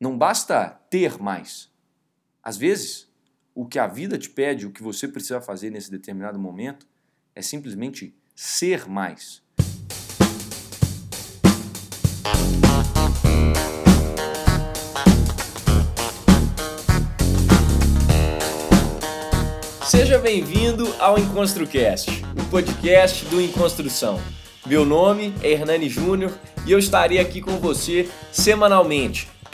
Não basta ter mais. Às vezes, o que a vida te pede, o que você precisa fazer nesse determinado momento, é simplesmente ser mais. Seja bem-vindo ao EnconstruCast, o podcast do Enconstrução. Meu nome é Hernani Júnior e eu estarei aqui com você semanalmente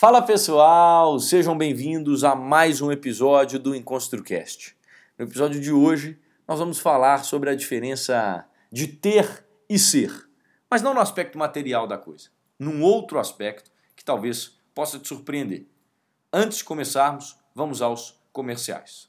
Fala pessoal, sejam bem-vindos a mais um episódio do EnconstruCast. No episódio de hoje, nós vamos falar sobre a diferença de ter e ser, mas não no aspecto material da coisa, num outro aspecto que talvez possa te surpreender. Antes de começarmos, vamos aos comerciais.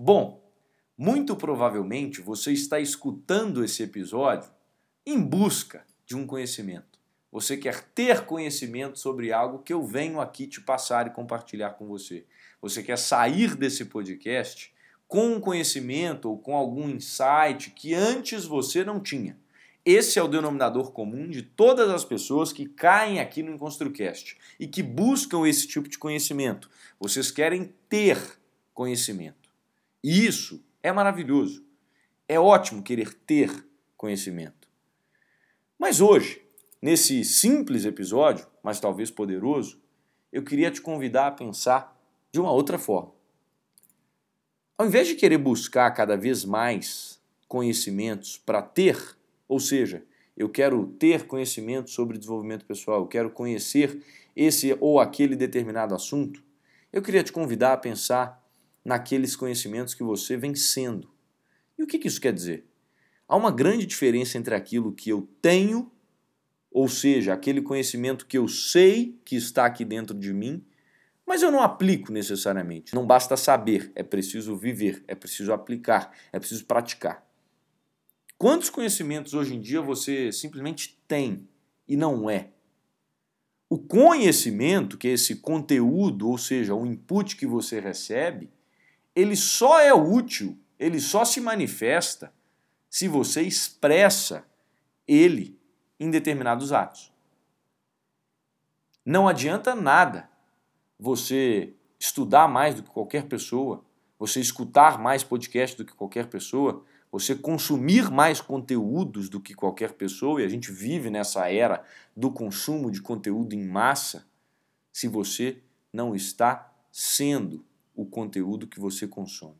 Bom, muito provavelmente você está escutando esse episódio em busca de um conhecimento. Você quer ter conhecimento sobre algo que eu venho aqui te passar e compartilhar com você. Você quer sair desse podcast com um conhecimento ou com algum insight que antes você não tinha. Esse é o denominador comum de todas as pessoas que caem aqui no EnconstruCast e que buscam esse tipo de conhecimento. Vocês querem ter conhecimento. E isso é maravilhoso. É ótimo querer ter conhecimento. Mas hoje, nesse simples episódio, mas talvez poderoso, eu queria te convidar a pensar de uma outra forma. Ao invés de querer buscar cada vez mais conhecimentos para ter, ou seja, eu quero ter conhecimento sobre desenvolvimento pessoal, eu quero conhecer esse ou aquele determinado assunto, eu queria te convidar a pensar naqueles conhecimentos que você vem sendo. E o que, isso quer dizer? Há uma grande diferença entre aquilo que eu tenho, ou seja, aquele conhecimento que eu sei que está aqui dentro de mim, mas eu não aplico necessariamente. Não basta saber, é preciso viver, é preciso aplicar, é preciso praticar. Quantos conhecimentos hoje em dia você simplesmente tem e não é? O conhecimento, que é esse conteúdo, ou seja, o input que você recebe, ele só é útil, ele só se manifesta se você expressa ele em determinados atos. Não adianta nada você estudar mais do que qualquer pessoa, você escutar mais podcast do que qualquer pessoa, você consumir mais conteúdos do que qualquer pessoa, e a gente vive nessa era do consumo de conteúdo em massa, se você não está sendo o conteúdo que você consome.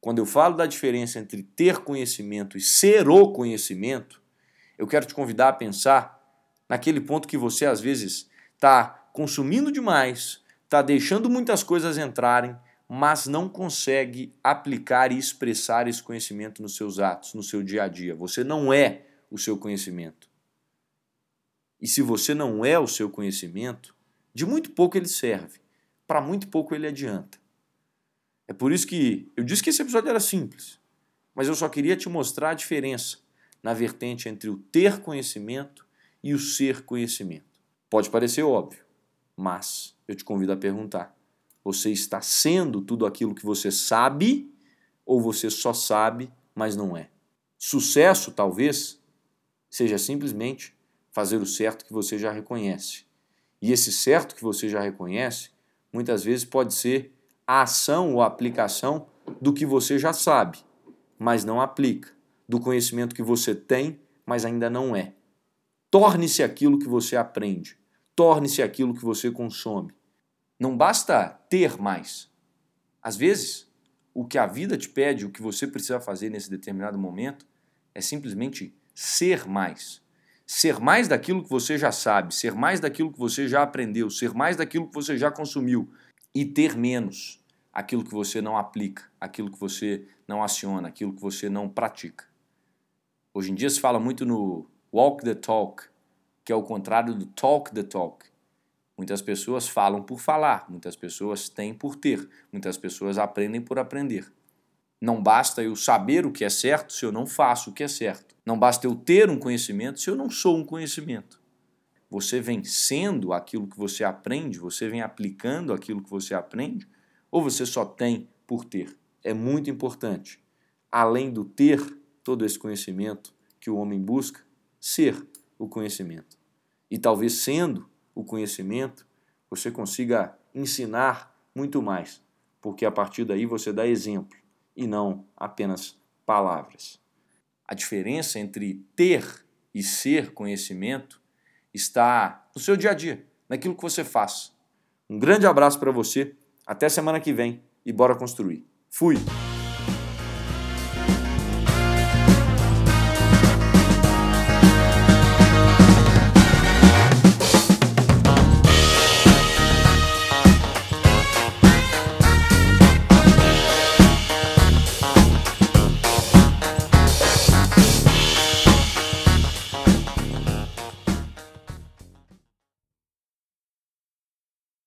Quando eu falo da diferença entre ter conhecimento e ser o conhecimento, eu quero te convidar a pensar naquele ponto que você às vezes está consumindo demais, está deixando muitas coisas entrarem, mas não consegue aplicar e expressar esse conhecimento nos seus atos, no seu dia a dia. Você não é o seu conhecimento. E se você não é o seu conhecimento, de muito pouco ele serve para muito pouco ele adianta. É por isso que eu disse que esse episódio era simples, mas eu só queria te mostrar a diferença na vertente entre o ter conhecimento e o ser conhecimento. Pode parecer óbvio, mas eu te convido a perguntar: você está sendo tudo aquilo que você sabe ou você só sabe, mas não é? Sucesso, talvez, seja simplesmente fazer o certo que você já reconhece. E esse certo que você já reconhece, muitas vezes pode ser a ação ou a aplicação do que você já sabe, mas não aplica, do conhecimento que você tem, mas ainda não é. Torne-se aquilo que você aprende, torne-se aquilo que você consome. Não basta ter mais. Às vezes, o que a vida te pede, o que você precisa fazer nesse determinado momento, é simplesmente ser mais. Ser mais daquilo que você já sabe, ser mais daquilo que você já aprendeu, ser mais daquilo que você já consumiu e ter menos aquilo que você não aplica, aquilo que você não aciona, aquilo que você não pratica. Hoje em dia se fala muito no walk the talk, que é o contrário do talk the talk. Muitas pessoas falam por falar, muitas pessoas têm por ter, muitas pessoas aprendem por aprender. Não basta eu saber o que é certo se eu não faço o que é certo. Não basta eu ter um conhecimento se eu não sou um conhecimento. Você vem sendo aquilo que você aprende, você vem aplicando aquilo que você aprende, ou você só tem por ter? É muito importante, além do ter todo esse conhecimento que o homem busca, ser o conhecimento. E talvez sendo o conhecimento, você consiga ensinar muito mais, porque a partir daí você dá exemplo e não apenas palavras. A diferença entre ter e ser conhecimento está no seu dia a dia, naquilo que você faz. Um grande abraço para você até semana que vem e bora construir. Fui!